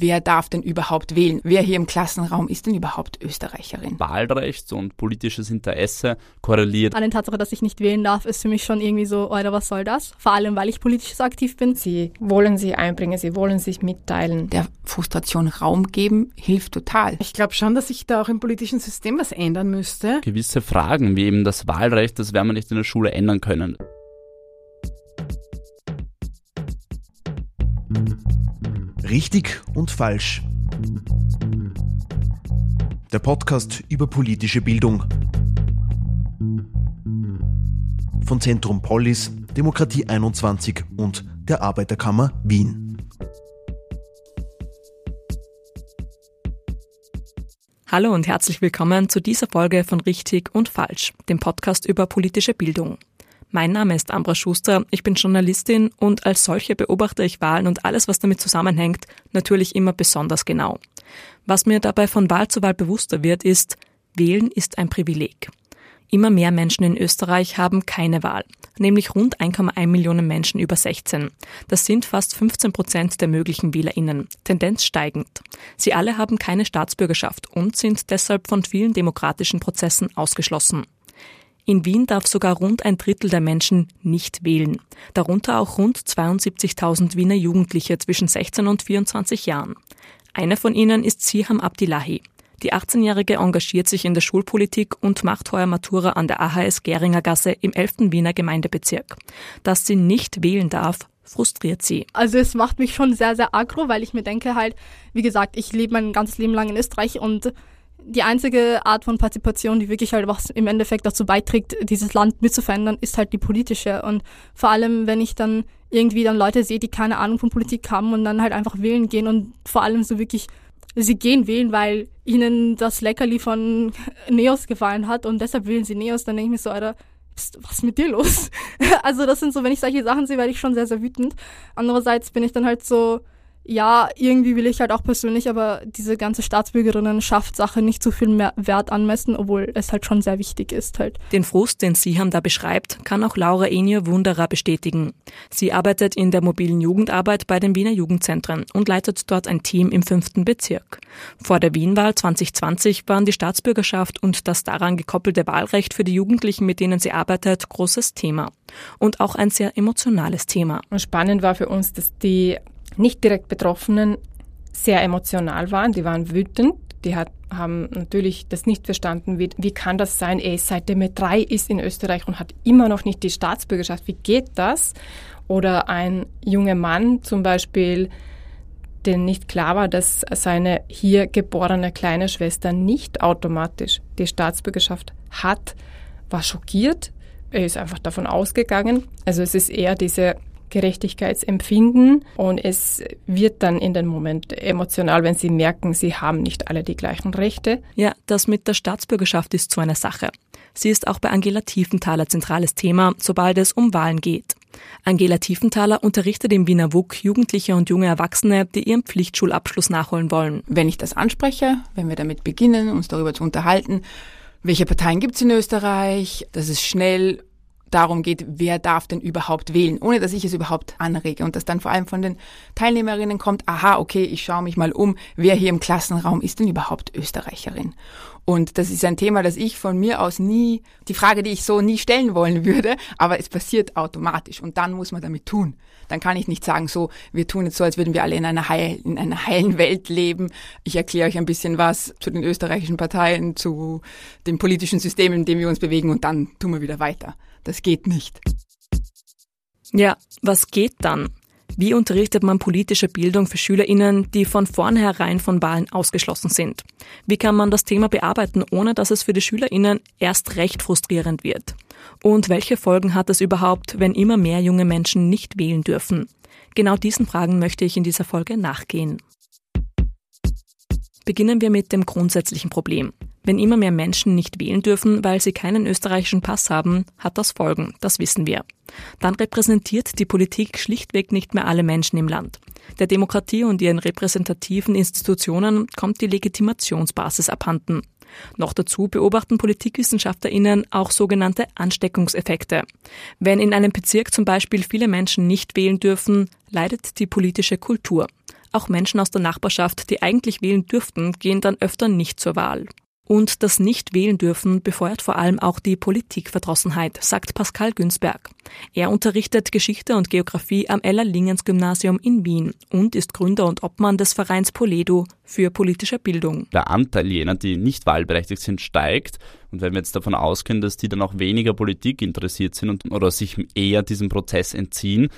wer darf denn überhaupt wählen? Wer hier im Klassenraum ist denn überhaupt Österreicherin? Wahlrecht und politisches Interesse korreliert. An der Tatsache, dass ich nicht wählen darf, ist für mich schon irgendwie so, oder was soll das? Vor allem, weil ich politisch so aktiv bin. Sie wollen sich einbringen, sie wollen sich mitteilen. Der Frustration Raum geben hilft total. Ich glaube schon, dass sich da auch im politischen System was ändern müsste. Gewisse Fragen, wie eben das Wahlrecht, das werden wir nicht in der Schule ändern können. Richtig und falsch. Der Podcast über politische Bildung. Von Zentrum Polis, Demokratie 21 und der Arbeiterkammer Wien. Hallo und herzlich willkommen zu dieser Folge von Richtig und Falsch, dem Podcast über politische Bildung. Mein Name ist Ambra Schuster, ich bin Journalistin und als solche beobachte ich Wahlen und alles, was damit zusammenhängt, natürlich immer besonders genau. Was mir dabei von Wahl zu Wahl bewusster wird, ist, wählen ist ein Privileg. Immer mehr Menschen in Österreich haben keine Wahl, nämlich rund 1,1 Millionen Menschen über 16. Das sind fast 15 Prozent der möglichen WählerInnen, Tendenz steigend. Sie alle haben keine Staatsbürgerschaft und sind deshalb von vielen demokratischen Prozessen ausgeschlossen. In Wien darf sogar rund ein Drittel der Menschen nicht wählen, darunter auch rund 72.000 Wiener Jugendliche zwischen 16 und 24 Jahren. Eine von ihnen ist Siham Abdillahi. Die 18-Jährige engagiert sich in der Schulpolitik und macht heuer Matura an der AHS Geringer Gasse im 11. Wiener Gemeindebezirk. Dass sie nicht wählen darf, frustriert sie. Also es macht mich schon sehr, sehr aggro, weil ich mir denke halt, wie gesagt, ich lebe mein ganzes Leben lang in Österreich und die einzige Art von Partizipation, die wirklich halt was im Endeffekt dazu beiträgt, dieses Land mitzuverändern, ist halt die politische. Und vor allem, wenn ich dann irgendwie dann Leute sehe, die keine Ahnung von Politik haben und dann halt einfach wählen gehen und vor allem so wirklich, sie gehen wählen, weil ihnen das Leckerli von Neos gefallen hat und deshalb wählen sie Neos, dann denke ich mir so, Alter, was ist mit dir los? also das sind so, wenn ich solche Sachen sehe, werde ich schon sehr, sehr wütend. Andererseits bin ich dann halt so, ja, irgendwie will ich halt auch persönlich aber diese ganze Staatsbürgerinnen-Sache nicht so viel mehr Wert anmessen, obwohl es halt schon sehr wichtig ist halt. Den Frust, den Siham da beschreibt, kann auch Laura Enio Wunderer bestätigen. Sie arbeitet in der mobilen Jugendarbeit bei den Wiener Jugendzentren und leitet dort ein Team im fünften Bezirk. Vor der Wienwahl 2020 waren die Staatsbürgerschaft und das daran gekoppelte Wahlrecht für die Jugendlichen, mit denen sie arbeitet, großes Thema. Und auch ein sehr emotionales Thema. Und spannend war für uns, dass die nicht direkt Betroffenen sehr emotional waren, die waren wütend, die hat, haben natürlich das nicht verstanden, wie, wie kann das sein, er ist seitdem er drei ist in Österreich und hat immer noch nicht die Staatsbürgerschaft, wie geht das? Oder ein junger Mann zum Beispiel, den nicht klar war, dass seine hier geborene kleine Schwester nicht automatisch die Staatsbürgerschaft hat, war schockiert. Er ist einfach davon ausgegangen. Also es ist eher diese Gerechtigkeitsempfinden und es wird dann in dem Moment emotional, wenn sie merken, sie haben nicht alle die gleichen Rechte. Ja, das mit der Staatsbürgerschaft ist so eine Sache. Sie ist auch bei Angela Tiefenthaler zentrales Thema, sobald es um Wahlen geht. Angela Tiefenthaler unterrichtet im Wiener WUK Jugendliche und junge Erwachsene, die ihren Pflichtschulabschluss nachholen wollen. Wenn ich das anspreche, wenn wir damit beginnen, uns darüber zu unterhalten, welche Parteien gibt es in Österreich, dass es schnell darum geht, wer darf denn überhaupt wählen, ohne dass ich es überhaupt anrege und dass dann vor allem von den Teilnehmerinnen kommt, aha, okay, ich schaue mich mal um, wer hier im Klassenraum ist denn überhaupt Österreicherin. Und das ist ein Thema, das ich von mir aus nie, die Frage, die ich so nie stellen wollen würde, aber es passiert automatisch und dann muss man damit tun. Dann kann ich nicht sagen, so, wir tun jetzt so, als würden wir alle in einer, heil, in einer heilen Welt leben. Ich erkläre euch ein bisschen was zu den österreichischen Parteien, zu dem politischen System, in dem wir uns bewegen und dann tun wir wieder weiter. Das geht nicht. Ja, was geht dann? Wie unterrichtet man politische Bildung für SchülerInnen, die von vornherein von Wahlen ausgeschlossen sind? Wie kann man das Thema bearbeiten, ohne dass es für die SchülerInnen erst recht frustrierend wird? Und welche Folgen hat es überhaupt, wenn immer mehr junge Menschen nicht wählen dürfen? Genau diesen Fragen möchte ich in dieser Folge nachgehen. Beginnen wir mit dem grundsätzlichen Problem. Wenn immer mehr Menschen nicht wählen dürfen, weil sie keinen österreichischen Pass haben, hat das Folgen, das wissen wir. Dann repräsentiert die Politik schlichtweg nicht mehr alle Menschen im Land. Der Demokratie und ihren repräsentativen Institutionen kommt die Legitimationsbasis abhanden. Noch dazu beobachten PolitikwissenschaftlerInnen auch sogenannte Ansteckungseffekte. Wenn in einem Bezirk zum Beispiel viele Menschen nicht wählen dürfen, leidet die politische Kultur. Auch Menschen aus der Nachbarschaft, die eigentlich wählen dürften, gehen dann öfter nicht zur Wahl. Und das Nicht-Wählen dürfen befeuert vor allem auch die Politikverdrossenheit, sagt Pascal Günzberg. Er unterrichtet Geschichte und Geografie am Ella-Lingens-Gymnasium in Wien und ist Gründer und Obmann des Vereins Poledo für politische Bildung. Der Anteil jener, die nicht wahlberechtigt sind, steigt. Und wenn wir jetzt davon ausgehen, dass die dann auch weniger Politik interessiert sind und, oder sich eher diesem Prozess entziehen,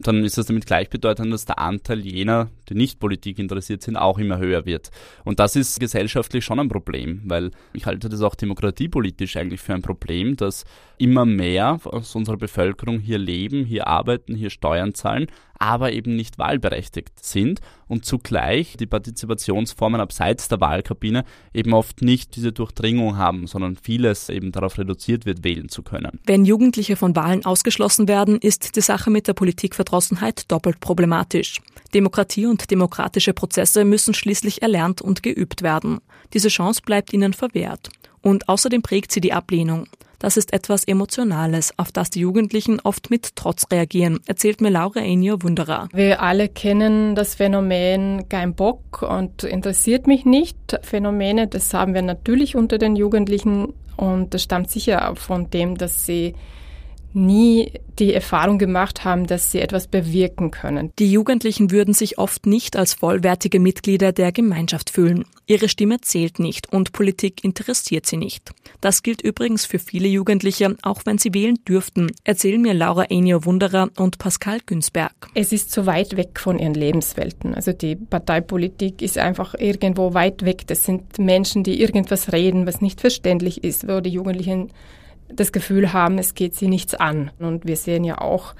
dann ist das damit gleichbedeutend, dass der Anteil jener, die nicht Politik interessiert sind, auch immer höher wird. Und das ist gesellschaftlich schon ein Problem, weil ich halte das auch demokratiepolitisch eigentlich für ein Problem, dass immer mehr aus unserer Bevölkerung hier leben, hier arbeiten, hier Steuern zahlen, aber eben nicht wahlberechtigt sind und zugleich die Partizipationsformen abseits der Wahlkabine eben oft nicht diese Durchdringung haben, sondern vieles eben darauf reduziert wird, wählen zu können. Wenn Jugendliche von Wahlen ausgeschlossen werden, ist die Sache mit der Politikverdrossenheit doppelt problematisch. Demokratie und demokratische Prozesse müssen schließlich erlernt und geübt werden. Diese Chance bleibt ihnen verwehrt. Und außerdem prägt sie die Ablehnung. Das ist etwas Emotionales, auf das die Jugendlichen oft mit Trotz reagieren, erzählt mir Laura Enio Wunderer. Wir alle kennen das Phänomen kein Bock und interessiert mich nicht. Phänomene, das haben wir natürlich unter den Jugendlichen und das stammt sicher von dem, dass sie nie die Erfahrung gemacht haben, dass sie etwas bewirken können. Die Jugendlichen würden sich oft nicht als vollwertige Mitglieder der Gemeinschaft fühlen. Ihre Stimme zählt nicht und Politik interessiert sie nicht. Das gilt übrigens für viele Jugendliche, auch wenn sie wählen dürften, erzählen mir Laura Enio Wunderer und Pascal Günzberg. Es ist zu weit weg von ihren Lebenswelten. Also die Parteipolitik ist einfach irgendwo weit weg. Das sind Menschen, die irgendwas reden, was nicht verständlich ist, wo die Jugendlichen das Gefühl haben, es geht sie nichts an. Und wir sehen ja auch,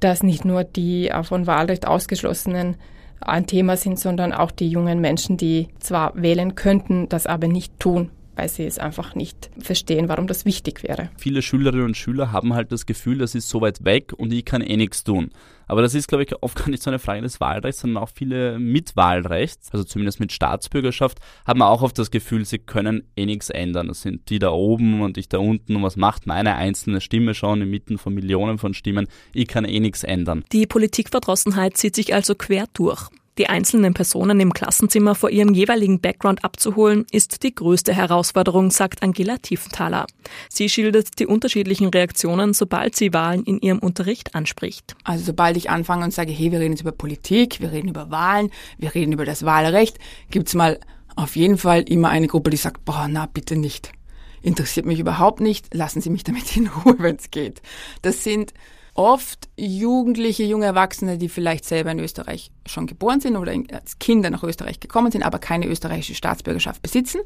dass nicht nur die äh, von Wahlrecht ausgeschlossenen ein Thema sind, sondern auch die jungen Menschen, die zwar wählen könnten, das aber nicht tun, weil sie es einfach nicht verstehen, warum das wichtig wäre. Viele Schülerinnen und Schüler haben halt das Gefühl, das ist so weit weg und ich kann eh nichts tun. Aber das ist, glaube ich, oft gar nicht so eine Frage des Wahlrechts, sondern auch viele mit Wahlrecht, also zumindest mit Staatsbürgerschaft, haben auch oft das Gefühl, sie können eh nichts ändern. Das sind die da oben und ich da unten und was macht meine einzelne Stimme schon inmitten von Millionen von Stimmen? Ich kann eh nichts ändern. Die Politikverdrossenheit zieht sich also quer durch. Die einzelnen Personen im Klassenzimmer vor ihrem jeweiligen Background abzuholen, ist die größte Herausforderung, sagt Angela Tiefenthaler. Sie schildert die unterschiedlichen Reaktionen, sobald sie Wahlen in ihrem Unterricht anspricht. Also sobald ich anfange und sage, hey, wir reden jetzt über Politik, wir reden über Wahlen, wir reden über das Wahlrecht, gibt's mal auf jeden Fall immer eine Gruppe, die sagt, boah, na bitte nicht. Interessiert mich überhaupt nicht, lassen Sie mich damit in Ruhe, wenn es geht. Das sind oft Jugendliche, junge Erwachsene, die vielleicht selber in Österreich schon geboren sind oder als Kinder nach Österreich gekommen sind, aber keine österreichische Staatsbürgerschaft besitzen,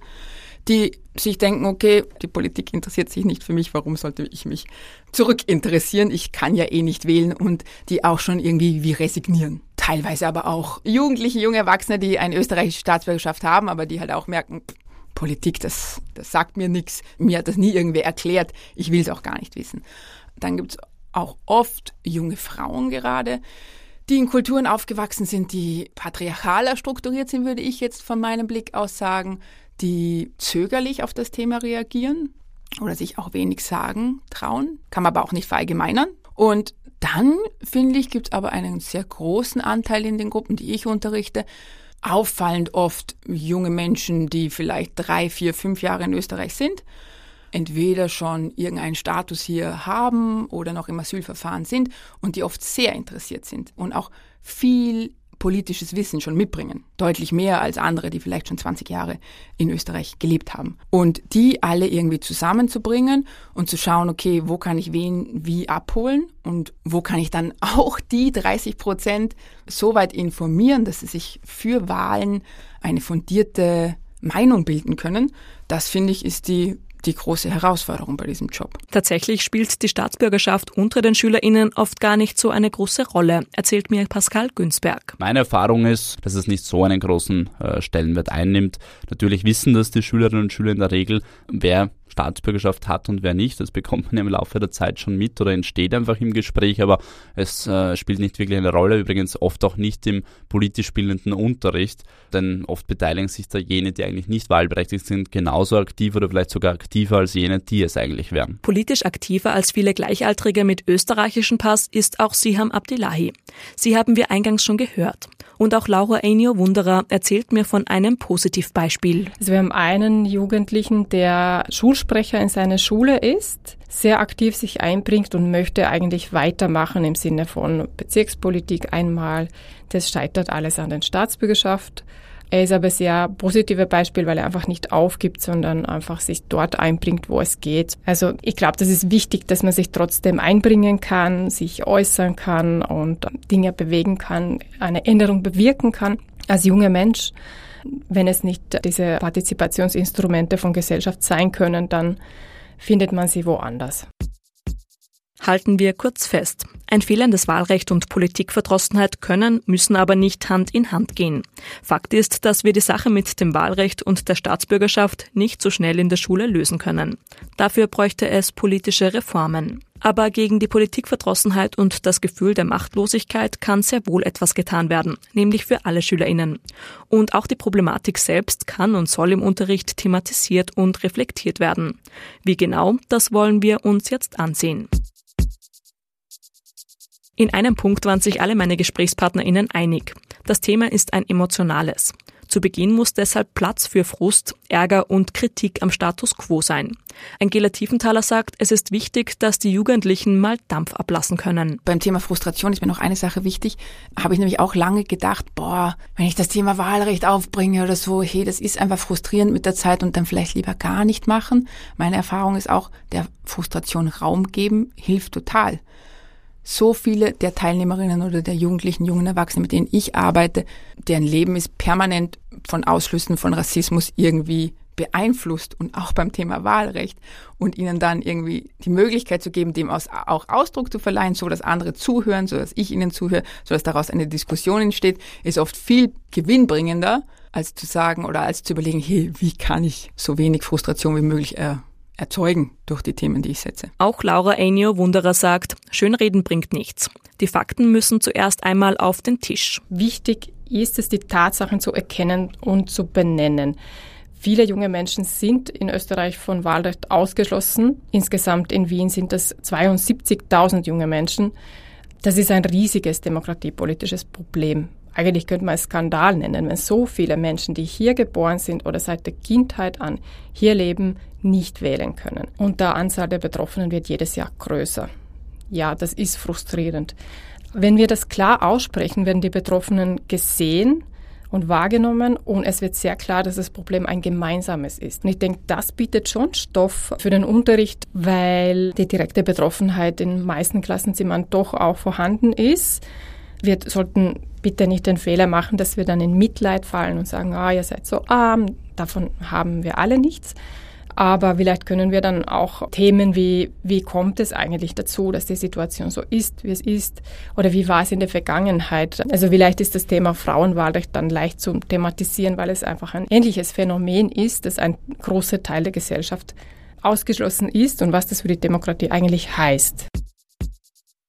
die sich denken, okay, die Politik interessiert sich nicht für mich, warum sollte ich mich zurückinteressieren? Ich kann ja eh nicht wählen und die auch schon irgendwie wie resignieren. Teilweise aber auch Jugendliche, junge Erwachsene, die eine österreichische Staatsbürgerschaft haben, aber die halt auch merken, Politik, das, das sagt mir nichts. Mir hat das nie irgendwer erklärt. Ich will es auch gar nicht wissen. Dann gibt's auch oft junge Frauen gerade, die in Kulturen aufgewachsen sind, die patriarchaler strukturiert sind, würde ich jetzt von meinem Blick aus sagen, die zögerlich auf das Thema reagieren oder sich auch wenig sagen trauen, kann man aber auch nicht verallgemeinern. Und dann, finde ich, gibt es aber einen sehr großen Anteil in den Gruppen, die ich unterrichte, auffallend oft junge Menschen, die vielleicht drei, vier, fünf Jahre in Österreich sind entweder schon irgendeinen Status hier haben oder noch im Asylverfahren sind und die oft sehr interessiert sind und auch viel politisches Wissen schon mitbringen. Deutlich mehr als andere, die vielleicht schon 20 Jahre in Österreich gelebt haben. Und die alle irgendwie zusammenzubringen und zu schauen, okay, wo kann ich wen wie abholen und wo kann ich dann auch die 30 Prozent so weit informieren, dass sie sich für Wahlen eine fundierte Meinung bilden können. Das finde ich ist die die große Herausforderung bei diesem Job. Tatsächlich spielt die Staatsbürgerschaft unter den SchülerInnen oft gar nicht so eine große Rolle, erzählt mir Pascal Günzberg. Meine Erfahrung ist, dass es nicht so einen großen äh, Stellenwert einnimmt. Natürlich wissen das die Schülerinnen und Schüler in der Regel, wer Staatsbürgerschaft hat und wer nicht. Das bekommt man ja im Laufe der Zeit schon mit oder entsteht einfach im Gespräch, aber es äh, spielt nicht wirklich eine Rolle. Übrigens oft auch nicht im politisch bildenden Unterricht, denn oft beteiligen sich da jene, die eigentlich nicht wahlberechtigt sind, genauso aktiv oder vielleicht sogar aktiver als jene, die es eigentlich wären. Politisch aktiver als viele Gleichaltrige mit österreichischen Pass ist auch Siham Abdillahi. Sie haben wir eingangs schon gehört. Und auch Laura Einio Wunderer erzählt mir von einem Positivbeispiel. Also wir haben einen Jugendlichen, der Schulsprecher in seiner Schule ist, sehr aktiv sich einbringt und möchte eigentlich weitermachen im Sinne von Bezirkspolitik einmal. Das scheitert alles an der Staatsbürgerschaft. Er ist aber sehr positive Beispiel, weil er einfach nicht aufgibt, sondern einfach sich dort einbringt, wo es geht. Also ich glaube, das ist wichtig, dass man sich trotzdem einbringen kann, sich äußern kann und Dinge bewegen kann, eine Änderung bewirken kann als junger Mensch. Wenn es nicht diese Partizipationsinstrumente von Gesellschaft sein können, dann findet man sie woanders. Halten wir kurz fest. Ein fehlendes Wahlrecht und Politikverdrossenheit können, müssen aber nicht Hand in Hand gehen. Fakt ist, dass wir die Sache mit dem Wahlrecht und der Staatsbürgerschaft nicht so schnell in der Schule lösen können. Dafür bräuchte es politische Reformen. Aber gegen die Politikverdrossenheit und das Gefühl der Machtlosigkeit kann sehr wohl etwas getan werden, nämlich für alle Schülerinnen. Und auch die Problematik selbst kann und soll im Unterricht thematisiert und reflektiert werden. Wie genau, das wollen wir uns jetzt ansehen. In einem Punkt waren sich alle meine GesprächspartnerInnen einig. Das Thema ist ein emotionales. Zu Beginn muss deshalb Platz für Frust, Ärger und Kritik am Status quo sein. Angela Tiefenthaler sagt, es ist wichtig, dass die Jugendlichen mal Dampf ablassen können. Beim Thema Frustration ist mir noch eine Sache wichtig. Habe ich nämlich auch lange gedacht, boah, wenn ich das Thema Wahlrecht aufbringe oder so, hey, das ist einfach frustrierend mit der Zeit und dann vielleicht lieber gar nicht machen. Meine Erfahrung ist auch, der Frustration Raum geben hilft total so viele der Teilnehmerinnen oder der Jugendlichen, jungen Erwachsenen, mit denen ich arbeite, deren Leben ist permanent von Ausschlüssen von Rassismus irgendwie beeinflusst und auch beim Thema Wahlrecht und ihnen dann irgendwie die Möglichkeit zu geben, dem auch Ausdruck zu verleihen, so dass andere zuhören, so dass ich ihnen zuhöre, so dass daraus eine Diskussion entsteht, ist oft viel gewinnbringender, als zu sagen oder als zu überlegen, hey, wie kann ich so wenig Frustration wie möglich äh, erzeugen durch die Themen, die ich setze. Auch Laura Einio Wunderer sagt, Schönreden bringt nichts. Die Fakten müssen zuerst einmal auf den Tisch. Wichtig ist es, die Tatsachen zu erkennen und zu benennen. Viele junge Menschen sind in Österreich von Wahlrecht ausgeschlossen. Insgesamt in Wien sind das 72.000 junge Menschen. Das ist ein riesiges demokratiepolitisches Problem eigentlich könnte man es Skandal nennen, wenn so viele Menschen, die hier geboren sind oder seit der Kindheit an hier leben, nicht wählen können. Und der Anzahl der Betroffenen wird jedes Jahr größer. Ja, das ist frustrierend. Wenn wir das klar aussprechen, werden die Betroffenen gesehen und wahrgenommen und es wird sehr klar, dass das Problem ein gemeinsames ist. Und ich denke, das bietet schon Stoff für den Unterricht, weil die direkte Betroffenheit in meisten Klassenzimmern doch auch vorhanden ist. Wir sollten bitte nicht den Fehler machen, dass wir dann in Mitleid fallen und sagen, ah, ihr seid so arm, davon haben wir alle nichts. Aber vielleicht können wir dann auch Themen wie, wie kommt es eigentlich dazu, dass die Situation so ist, wie es ist, oder wie war es in der Vergangenheit? Also vielleicht ist das Thema Frauenwahlrecht dann leicht zu thematisieren, weil es einfach ein ähnliches Phänomen ist, dass ein großer Teil der Gesellschaft ausgeschlossen ist und was das für die Demokratie eigentlich heißt.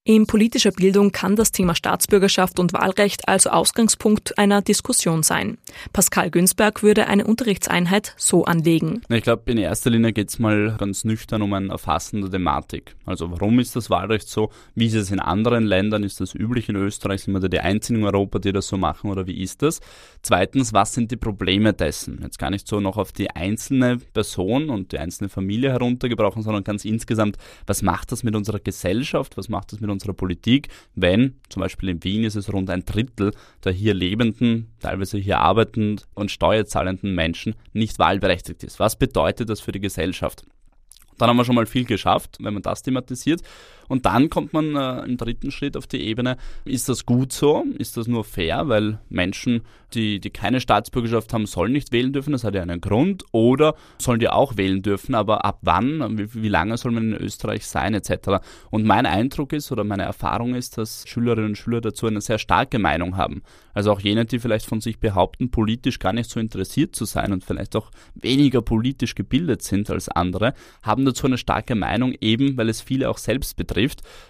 In politischer Bildung kann das Thema Staatsbürgerschaft und Wahlrecht also Ausgangspunkt einer Diskussion sein. Pascal Günzberg würde eine Unterrichtseinheit so anlegen. Ich glaube, in erster Linie geht es mal ganz nüchtern um ein Erfassen der Thematik. Also warum ist das Wahlrecht so? Wie ist es in anderen Ländern? Ist das üblich in Österreich? Sind wir da die Einzigen in Europa, die das so machen oder wie ist das? Zweitens, was sind die Probleme dessen? Jetzt gar nicht so noch auf die einzelne Person und die einzelne Familie heruntergebrochen, sondern ganz insgesamt, was macht das mit unserer Gesellschaft? Was macht das mit Politik, wenn zum Beispiel in Wien ist es rund ein Drittel der hier lebenden, teilweise hier arbeitenden und steuerzahlenden Menschen nicht wahlberechtigt ist. Was bedeutet das für die Gesellschaft? Dann haben wir schon mal viel geschafft, wenn man das thematisiert. Und dann kommt man äh, im dritten Schritt auf die Ebene, ist das gut so? Ist das nur fair? Weil Menschen, die, die keine Staatsbürgerschaft haben, sollen nicht wählen dürfen, das hat ja einen Grund. Oder sollen die auch wählen dürfen, aber ab wann, wie, wie lange soll man in Österreich sein, etc. Und mein Eindruck ist oder meine Erfahrung ist, dass Schülerinnen und Schüler dazu eine sehr starke Meinung haben. Also auch jene, die vielleicht von sich behaupten, politisch gar nicht so interessiert zu sein und vielleicht auch weniger politisch gebildet sind als andere, haben dazu eine starke Meinung, eben weil es viele auch selbst betrifft,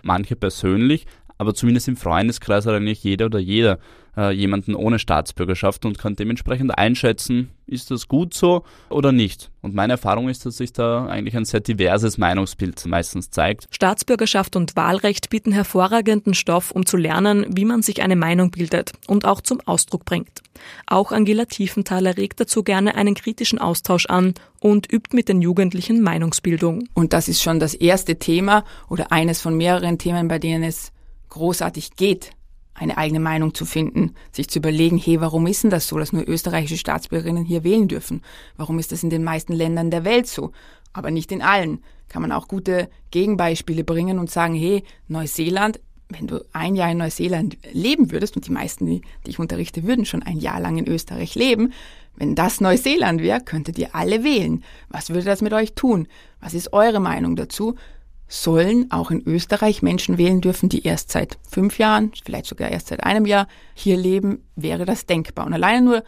manche persönlich, aber zumindest im Freundeskreis hat eigentlich jeder oder jeder äh, jemanden ohne Staatsbürgerschaft und kann dementsprechend einschätzen, ist das gut so oder nicht. Und meine Erfahrung ist, dass sich da eigentlich ein sehr diverses Meinungsbild meistens zeigt. Staatsbürgerschaft und Wahlrecht bieten hervorragenden Stoff, um zu lernen, wie man sich eine Meinung bildet und auch zum Ausdruck bringt. Auch Angela Tiefenthaler regt dazu gerne einen kritischen Austausch an und übt mit den Jugendlichen Meinungsbildung. Und das ist schon das erste Thema oder eines von mehreren Themen, bei denen es großartig geht, eine eigene Meinung zu finden, sich zu überlegen, hey, warum ist denn das so, dass nur österreichische Staatsbürgerinnen hier wählen dürfen? Warum ist das in den meisten Ländern der Welt so? Aber nicht in allen. Kann man auch gute Gegenbeispiele bringen und sagen, hey, Neuseeland, wenn du ein Jahr in Neuseeland leben würdest, und die meisten, die, die ich unterrichte, würden schon ein Jahr lang in Österreich leben, wenn das Neuseeland wäre, könntet ihr alle wählen. Was würde das mit euch tun? Was ist eure Meinung dazu? Sollen auch in Österreich Menschen wählen dürfen, die erst seit fünf Jahren, vielleicht sogar erst seit einem Jahr hier leben, wäre das denkbar. Und alleine nur,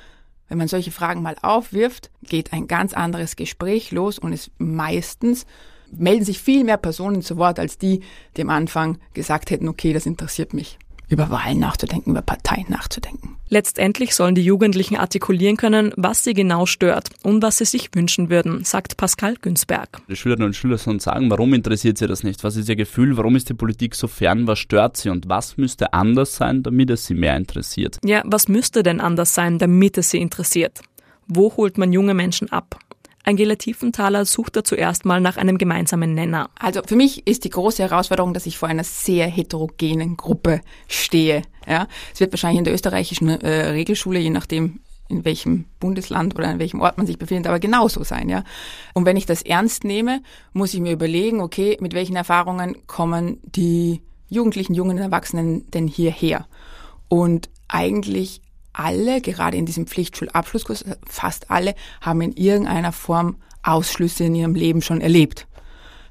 wenn man solche Fragen mal aufwirft, geht ein ganz anderes Gespräch los und es meistens melden sich viel mehr Personen zu Wort als die, die am Anfang gesagt hätten, okay, das interessiert mich über Wahlen nachzudenken, über Parteien nachzudenken. Letztendlich sollen die Jugendlichen artikulieren können, was sie genau stört und was sie sich wünschen würden, sagt Pascal Günzberg. Die Schülerinnen und Schüler sollen sagen, warum interessiert sie das nicht? Was ist ihr Gefühl? Warum ist die Politik so fern? Was stört sie? Und was müsste anders sein, damit es sie mehr interessiert? Ja, was müsste denn anders sein, damit es sie interessiert? Wo holt man junge Menschen ab? Angela Tiefenthaler sucht da zuerst mal nach einem gemeinsamen Nenner. Also für mich ist die große Herausforderung, dass ich vor einer sehr heterogenen Gruppe stehe. Ja, es wird wahrscheinlich in der österreichischen äh, Regelschule, je nachdem in welchem Bundesland oder in welchem Ort man sich befindet, aber genauso sein, ja. Und wenn ich das ernst nehme, muss ich mir überlegen, okay, mit welchen Erfahrungen kommen die Jugendlichen, jungen Erwachsenen denn hierher? Und eigentlich alle, gerade in diesem Pflichtschulabschlusskurs, fast alle, haben in irgendeiner Form Ausschlüsse in ihrem Leben schon erlebt.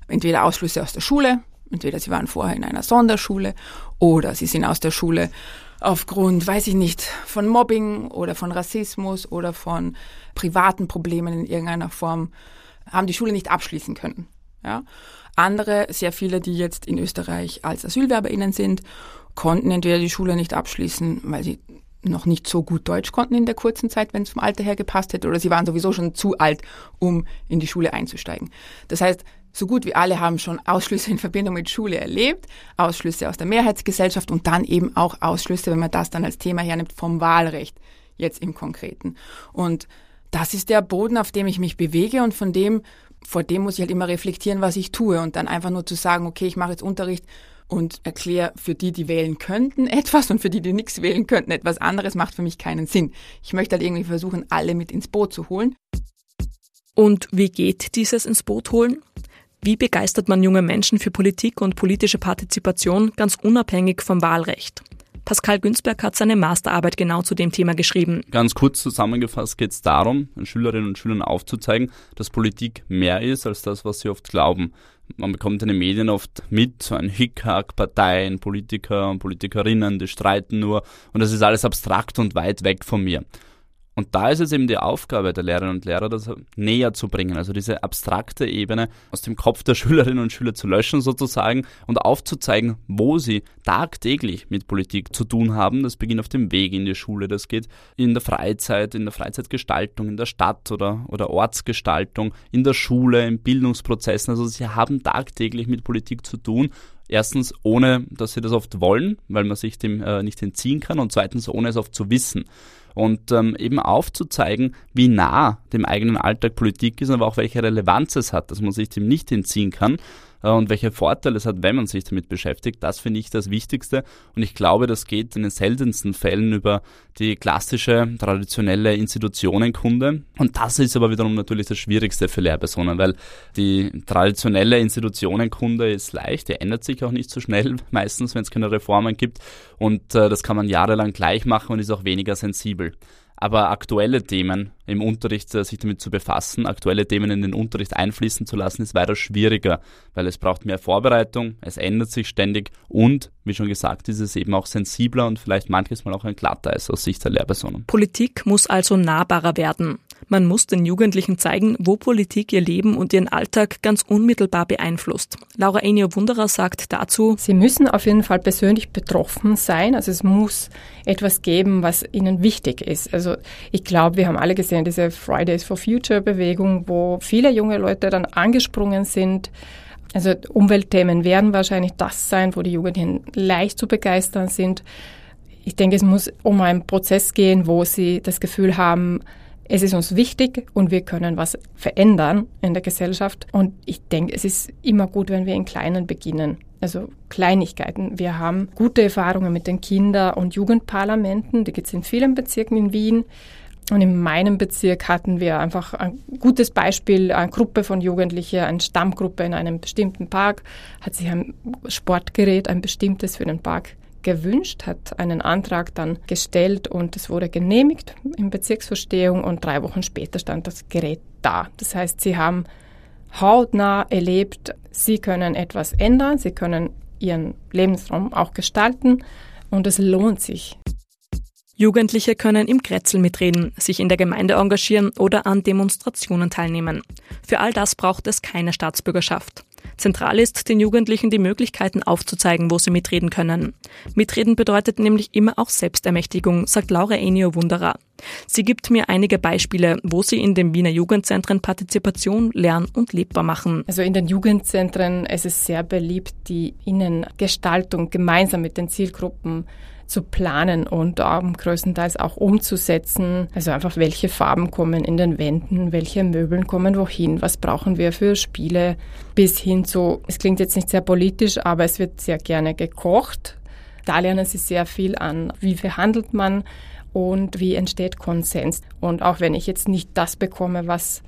Entweder Ausschlüsse aus der Schule, entweder sie waren vorher in einer Sonderschule oder sie sind aus der Schule aufgrund, weiß ich nicht, von Mobbing oder von Rassismus oder von privaten Problemen in irgendeiner Form, haben die Schule nicht abschließen können. Ja? Andere, sehr viele, die jetzt in Österreich als AsylwerberInnen sind, konnten entweder die Schule nicht abschließen, weil sie noch nicht so gut Deutsch konnten in der kurzen Zeit, wenn es vom Alter her gepasst hätte, oder sie waren sowieso schon zu alt, um in die Schule einzusteigen. Das heißt, so gut wie alle haben schon Ausschlüsse in Verbindung mit Schule erlebt, Ausschlüsse aus der Mehrheitsgesellschaft und dann eben auch Ausschlüsse, wenn man das dann als Thema hernimmt, vom Wahlrecht, jetzt im Konkreten. Und das ist der Boden, auf dem ich mich bewege und von dem, vor dem muss ich halt immer reflektieren, was ich tue und dann einfach nur zu sagen, okay, ich mache jetzt Unterricht und erkläre für die, die wählen könnten, etwas und für die, die nichts wählen könnten, etwas anderes, macht für mich keinen Sinn. Ich möchte halt irgendwie versuchen, alle mit ins Boot zu holen. Und wie geht dieses ins Boot holen? Wie begeistert man junge Menschen für Politik und politische Partizipation ganz unabhängig vom Wahlrecht? Pascal Günzberg hat seine Masterarbeit genau zu dem Thema geschrieben. Ganz kurz zusammengefasst geht es darum, Schülerinnen und Schülern aufzuzeigen, dass Politik mehr ist als das, was sie oft glauben man bekommt in den Medien oft mit, so ein Hickhack, Parteien, Politiker und Politikerinnen, die streiten nur und das ist alles abstrakt und weit weg von mir. Und da ist es eben die Aufgabe der Lehrerinnen und Lehrer, das näher zu bringen, also diese abstrakte Ebene aus dem Kopf der Schülerinnen und Schüler zu löschen sozusagen und aufzuzeigen, wo sie tagtäglich mit Politik zu tun haben. Das beginnt auf dem Weg in die Schule, das geht in der Freizeit, in der Freizeitgestaltung, in der Stadt oder, oder Ortsgestaltung, in der Schule, in Bildungsprozessen. Also sie haben tagtäglich mit Politik zu tun Erstens, ohne dass sie das oft wollen, weil man sich dem äh, nicht entziehen kann. Und zweitens, ohne es oft zu wissen und ähm, eben aufzuzeigen, wie nah dem eigenen Alltag Politik ist, aber auch welche Relevanz es hat, dass man sich dem nicht entziehen kann. Äh, und welche Vorteile es hat, wenn man sich damit beschäftigt. Das finde ich das Wichtigste und ich glaube, das geht in den seltensten Fällen über die klassische, traditionelle Institutionenkunde und das ist aber wiederum natürlich das Schwierigste für Lehrpersonen, weil die traditionelle Institutionenkunde ist leicht, die ändert sich auch nicht so schnell meistens, wenn es keine Reformen gibt und äh, das kann man jahrelang gleich machen und ist auch weniger sensibel. Aber aktuelle Themen im Unterricht äh, sich damit zu befassen, aktuelle Themen in den Unterricht einfließen zu lassen, ist weiter schwieriger, weil es braucht mehr Vorbereitung, es ändert sich ständig und, wie schon gesagt, ist es eben auch sensibler und vielleicht manches Mal auch ein Glatteis aus Sicht der Lehrpersonen. Politik muss also nahbarer werden. Man muss den Jugendlichen zeigen, wo Politik ihr Leben und ihren Alltag ganz unmittelbar beeinflusst. Laura Enio Wunderer sagt dazu, Sie müssen auf jeden Fall persönlich betroffen sein. Also es muss etwas geben, was ihnen wichtig ist. Also ich glaube, wir haben alle gesehen, diese Fridays for Future Bewegung, wo viele junge Leute dann angesprungen sind. Also Umweltthemen werden wahrscheinlich das sein, wo die Jugendlichen leicht zu begeistern sind. Ich denke, es muss um einen Prozess gehen, wo sie das Gefühl haben, es ist uns wichtig und wir können was verändern in der Gesellschaft. Und ich denke, es ist immer gut, wenn wir in Kleinen beginnen. Also Kleinigkeiten. Wir haben gute Erfahrungen mit den Kinder- und Jugendparlamenten. Die gibt es in vielen Bezirken in Wien. Und in meinem Bezirk hatten wir einfach ein gutes Beispiel, eine Gruppe von Jugendlichen, eine Stammgruppe in einem bestimmten Park, hat sich ein Sportgerät, ein bestimmtes für den Park gewünscht, hat einen Antrag dann gestellt und es wurde genehmigt in Bezirksverstehung und drei Wochen später stand das Gerät da. Das heißt, sie haben hautnah erlebt, sie können etwas ändern, sie können ihren Lebensraum auch gestalten und es lohnt sich. Jugendliche können im Kretzel mitreden, sich in der Gemeinde engagieren oder an Demonstrationen teilnehmen. Für all das braucht es keine Staatsbürgerschaft. Zentral ist, den Jugendlichen die Möglichkeiten aufzuzeigen, wo sie mitreden können. Mitreden bedeutet nämlich immer auch Selbstermächtigung, sagt Laura Enio Wunderer. Sie gibt mir einige Beispiele, wo sie in den Wiener Jugendzentren Partizipation lernen und lebbar machen. Also in den Jugendzentren ist es sehr beliebt, die Innengestaltung gemeinsam mit den Zielgruppen zu planen und ähm, größtenteils auch umzusetzen. Also einfach, welche Farben kommen in den Wänden, welche Möbeln kommen wohin, was brauchen wir für Spiele, bis hin zu, es klingt jetzt nicht sehr politisch, aber es wird sehr gerne gekocht. Da lernen sie sehr viel an, wie verhandelt man und wie entsteht Konsens. Und auch wenn ich jetzt nicht das bekomme, was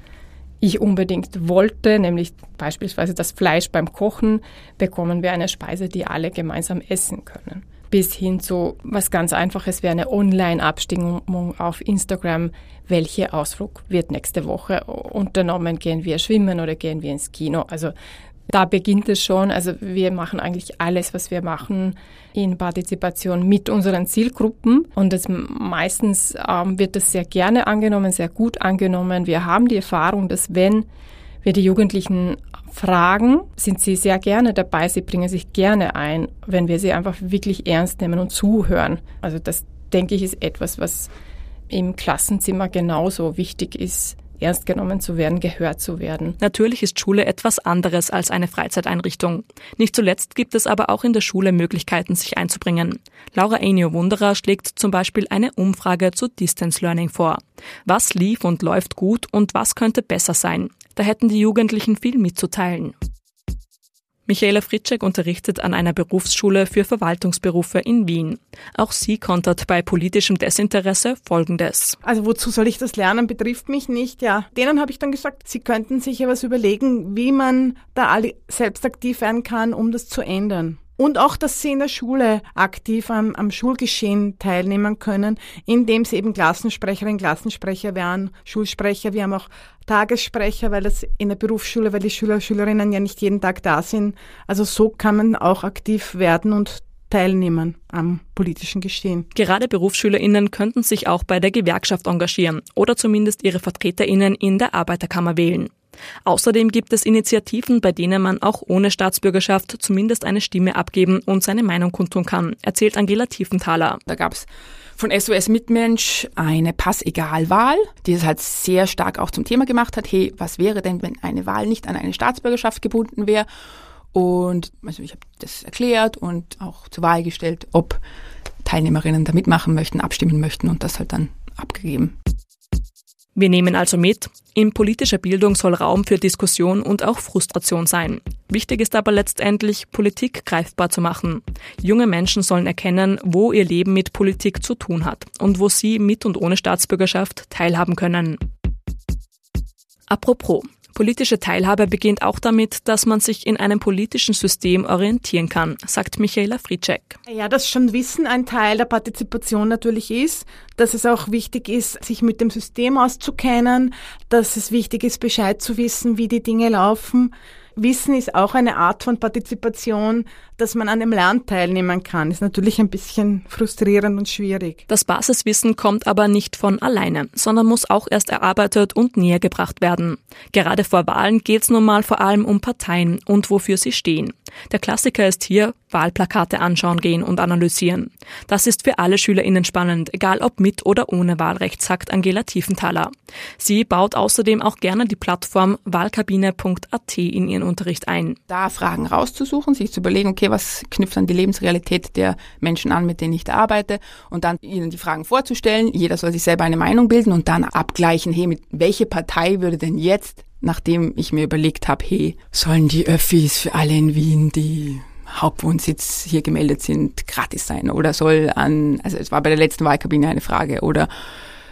ich unbedingt wollte, nämlich beispielsweise das Fleisch beim Kochen, bekommen wir eine Speise, die alle gemeinsam essen können bis hin zu was ganz Einfaches wie eine Online-Abstimmung auf Instagram. Welcher Ausflug wird nächste Woche unternommen? Gehen wir schwimmen oder gehen wir ins Kino? Also da beginnt es schon. Also wir machen eigentlich alles, was wir machen in Partizipation mit unseren Zielgruppen. Und das meistens ähm, wird das sehr gerne angenommen, sehr gut angenommen. Wir haben die Erfahrung, dass wenn wir die Jugendlichen fragen, sind sie sehr gerne dabei. Sie bringen sich gerne ein, wenn wir sie einfach wirklich ernst nehmen und zuhören. Also das, denke ich, ist etwas, was im Klassenzimmer genauso wichtig ist, ernst genommen zu werden, gehört zu werden. Natürlich ist Schule etwas anderes als eine Freizeiteinrichtung. Nicht zuletzt gibt es aber auch in der Schule Möglichkeiten, sich einzubringen. Laura Enio Wunderer schlägt zum Beispiel eine Umfrage zu Distance Learning vor. Was lief und läuft gut und was könnte besser sein? Da hätten die Jugendlichen viel mitzuteilen. Michaela Fritschek unterrichtet an einer Berufsschule für Verwaltungsberufe in Wien. Auch sie kontert bei politischem Desinteresse Folgendes. Also wozu soll ich das lernen, betrifft mich nicht. Ja, denen habe ich dann gesagt, sie könnten sich ja was überlegen, wie man da alle selbst aktiv werden kann, um das zu ändern. Und auch, dass sie in der Schule aktiv am, am Schulgeschehen teilnehmen können, indem sie eben Klassensprecherinnen, Klassensprecher werden, Schulsprecher. Wir haben auch Tagessprecher, weil das in der Berufsschule, weil die Schüler Schülerinnen ja nicht jeden Tag da sind. Also so kann man auch aktiv werden und teilnehmen am politischen Geschehen. Gerade BerufsschülerInnen könnten sich auch bei der Gewerkschaft engagieren oder zumindest ihre VertreterInnen in der Arbeiterkammer wählen. Außerdem gibt es Initiativen, bei denen man auch ohne Staatsbürgerschaft zumindest eine Stimme abgeben und seine Meinung kundtun kann, erzählt Angela Tiefenthaler. Da gab's von SOS Mitmensch eine Passegalwahl, die es halt sehr stark auch zum Thema gemacht hat. Hey, was wäre denn, wenn eine Wahl nicht an eine Staatsbürgerschaft gebunden wäre? Und also ich habe das erklärt und auch zur Wahl gestellt, ob Teilnehmerinnen da mitmachen möchten, abstimmen möchten und das halt dann abgegeben. Wir nehmen also mit, in politischer Bildung soll Raum für Diskussion und auch Frustration sein. Wichtig ist aber letztendlich, Politik greifbar zu machen. Junge Menschen sollen erkennen, wo ihr Leben mit Politik zu tun hat und wo sie mit und ohne Staatsbürgerschaft teilhaben können. Apropos, Politische Teilhabe beginnt auch damit, dass man sich in einem politischen System orientieren kann, sagt Michaela Fritschek. Ja, dass schon Wissen ein Teil der Partizipation natürlich ist, dass es auch wichtig ist, sich mit dem System auszukennen, dass es wichtig ist, Bescheid zu wissen, wie die Dinge laufen. Wissen ist auch eine Art von Partizipation, dass man an dem Lernen teilnehmen kann. Ist natürlich ein bisschen frustrierend und schwierig. Das Basiswissen kommt aber nicht von alleine, sondern muss auch erst erarbeitet und näher gebracht werden. Gerade vor Wahlen geht es nun mal vor allem um Parteien und wofür sie stehen. Der Klassiker ist hier Wahlplakate anschauen gehen und analysieren. Das ist für alle SchülerInnen spannend, egal ob mit oder ohne Wahlrecht, sagt Angela Tiefenthaler. Sie baut außerdem auch gerne die Plattform wahlkabine.at in ihren Unterricht ein. Da Fragen rauszusuchen, sich zu überlegen, okay, was knüpft an die Lebensrealität der Menschen an, mit denen ich da arbeite und dann ihnen die Fragen vorzustellen. Jeder soll sich selber eine Meinung bilden und dann abgleichen, hey, mit welche Partei würde denn jetzt nachdem ich mir überlegt habe, hey, sollen die Öffis für alle in Wien, die Hauptwohnsitz hier gemeldet sind, gratis sein oder soll an, also es war bei der letzten Wahlkabine eine Frage, oder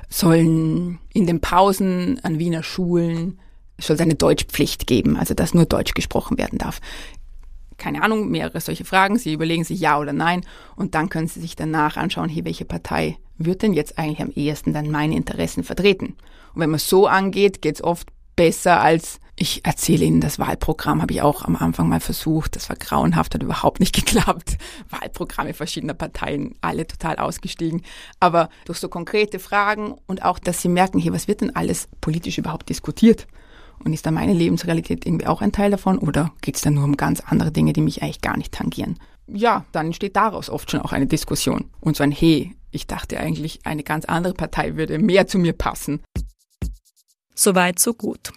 sollen in den Pausen an Wiener Schulen, soll es eine Deutschpflicht geben, also dass nur Deutsch gesprochen werden darf. Keine Ahnung, mehrere solche Fragen. Sie überlegen sich ja oder nein und dann können Sie sich danach anschauen, hey, welche Partei wird denn jetzt eigentlich am ehesten dann meine Interessen vertreten? Und wenn man so angeht, geht es oft besser als ich erzähle Ihnen das Wahlprogramm, habe ich auch am Anfang mal versucht. Das war grauenhaft, hat überhaupt nicht geklappt. Wahlprogramme verschiedener Parteien, alle total ausgestiegen. Aber durch so konkrete Fragen und auch, dass Sie merken, hier, was wird denn alles politisch überhaupt diskutiert? Und ist da meine Lebensrealität irgendwie auch ein Teil davon? Oder geht es da nur um ganz andere Dinge, die mich eigentlich gar nicht tangieren? Ja, dann entsteht daraus oft schon auch eine Diskussion. Und so ein Hey, ich dachte eigentlich, eine ganz andere Partei würde mehr zu mir passen. Soweit, so gut.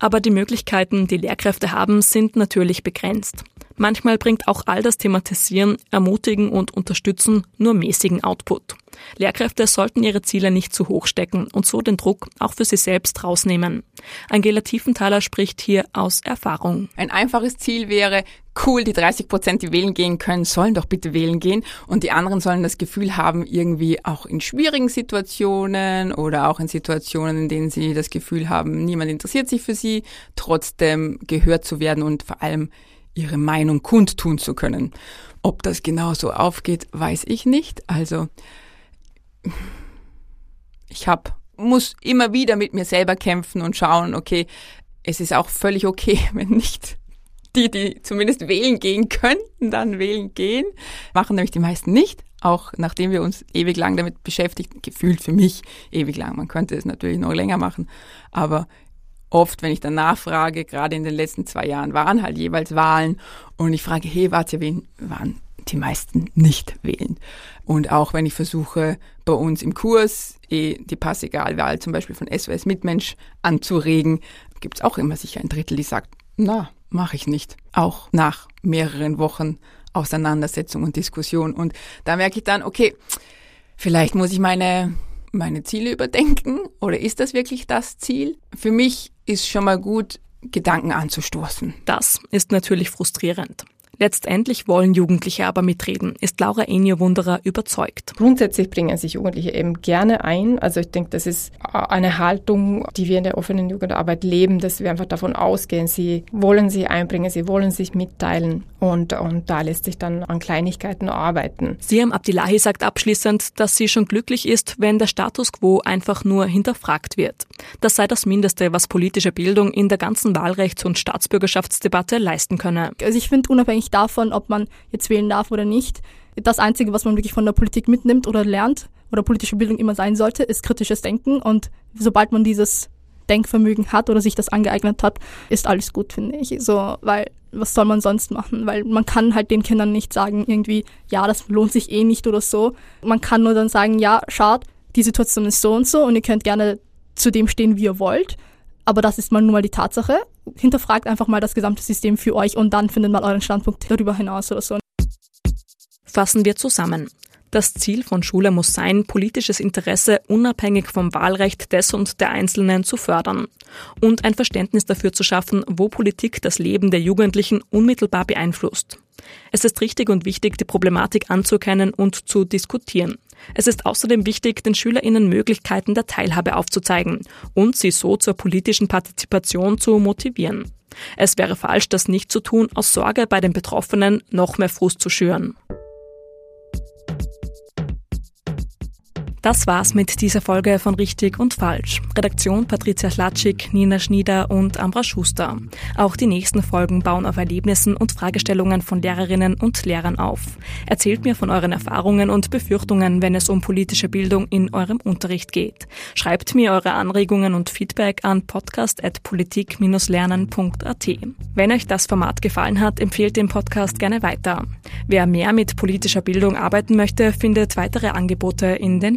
Aber die Möglichkeiten, die Lehrkräfte haben, sind natürlich begrenzt. Manchmal bringt auch all das Thematisieren, Ermutigen und Unterstützen nur mäßigen Output. Lehrkräfte sollten ihre Ziele nicht zu hoch stecken und so den Druck auch für sie selbst rausnehmen. Angela Tiefenthaler spricht hier aus Erfahrung. Ein einfaches Ziel wäre, cool, die 30 Prozent, die wählen gehen können, sollen doch bitte wählen gehen und die anderen sollen das Gefühl haben, irgendwie auch in schwierigen Situationen oder auch in Situationen, in denen sie das Gefühl haben, niemand interessiert sich für sie, trotzdem gehört zu werden und vor allem ihre Meinung kundtun zu können. Ob das genauso aufgeht, weiß ich nicht. Also ich hab, muss immer wieder mit mir selber kämpfen und schauen, okay, es ist auch völlig okay, wenn nicht die, die zumindest wählen gehen könnten, dann wählen gehen. Machen nämlich die meisten nicht, auch nachdem wir uns ewig lang damit beschäftigt, gefühlt für mich ewig lang. Man könnte es natürlich noch länger machen, aber oft, wenn ich dann nachfrage, gerade in den letzten zwei Jahren waren halt jeweils Wahlen und ich frage, hey, wart ihr wen? Waren die meisten nicht wählen. Und auch wenn ich versuche, bei uns im Kurs eh die Passegalwahl zum Beispiel von SOS Mitmensch anzuregen, gibt es auch immer sicher ein Drittel, die sagt, na, mache ich nicht. Auch nach mehreren Wochen Auseinandersetzung und Diskussion. Und da merke ich dann, okay, vielleicht muss ich meine meine Ziele überdenken oder ist das wirklich das Ziel? Für mich ist schon mal gut, Gedanken anzustoßen. Das ist natürlich frustrierend. Letztendlich wollen Jugendliche aber mitreden, ist Laura Enio Wunderer überzeugt. Grundsätzlich bringen sich Jugendliche eben gerne ein. Also ich denke, das ist eine Haltung, die wir in der offenen Jugendarbeit leben, dass wir einfach davon ausgehen, sie wollen sich einbringen, sie wollen sich mitteilen und, und da lässt sich dann an Kleinigkeiten arbeiten. Siam Abdillahi sagt abschließend, dass sie schon glücklich ist, wenn der Status quo einfach nur hinterfragt wird. Das sei das Mindeste, was politische Bildung in der ganzen Wahlrechts- und Staatsbürgerschaftsdebatte leisten könne. Also ich finde unabhängig unabhängig davon, ob man jetzt wählen darf oder nicht. Das Einzige, was man wirklich von der Politik mitnimmt oder lernt oder politische Bildung immer sein sollte, ist kritisches Denken. Und sobald man dieses Denkvermögen hat oder sich das angeeignet hat, ist alles gut, finde ich. So, weil was soll man sonst machen? Weil man kann halt den Kindern nicht sagen, irgendwie, ja, das lohnt sich eh nicht oder so. Man kann nur dann sagen, ja, schaut, die Situation ist so und so und ihr könnt gerne zu dem stehen, wie ihr wollt. Aber das ist mal nur mal die Tatsache. Hinterfragt einfach mal das gesamte System für euch und dann findet mal euren Standpunkt darüber hinaus oder so. Fassen wir zusammen. Das Ziel von Schule muss sein, politisches Interesse unabhängig vom Wahlrecht des und der Einzelnen zu fördern und ein Verständnis dafür zu schaffen, wo Politik das Leben der Jugendlichen unmittelbar beeinflusst. Es ist richtig und wichtig, die Problematik anzuerkennen und zu diskutieren. Es ist außerdem wichtig, den SchülerInnen Möglichkeiten der Teilhabe aufzuzeigen und sie so zur politischen Partizipation zu motivieren. Es wäre falsch, das nicht zu tun, aus Sorge bei den Betroffenen noch mehr Frust zu schüren. Das war's mit dieser Folge von Richtig und Falsch. Redaktion Patricia Schlatschik, Nina Schnieder und Ambra Schuster. Auch die nächsten Folgen bauen auf Erlebnissen und Fragestellungen von Lehrerinnen und Lehrern auf. Erzählt mir von euren Erfahrungen und Befürchtungen, wenn es um politische Bildung in eurem Unterricht geht. Schreibt mir eure Anregungen und Feedback an podcast.politik-lernen.at. Wenn euch das Format gefallen hat, empfehlt den Podcast gerne weiter. Wer mehr mit politischer Bildung arbeiten möchte, findet weitere Angebote in den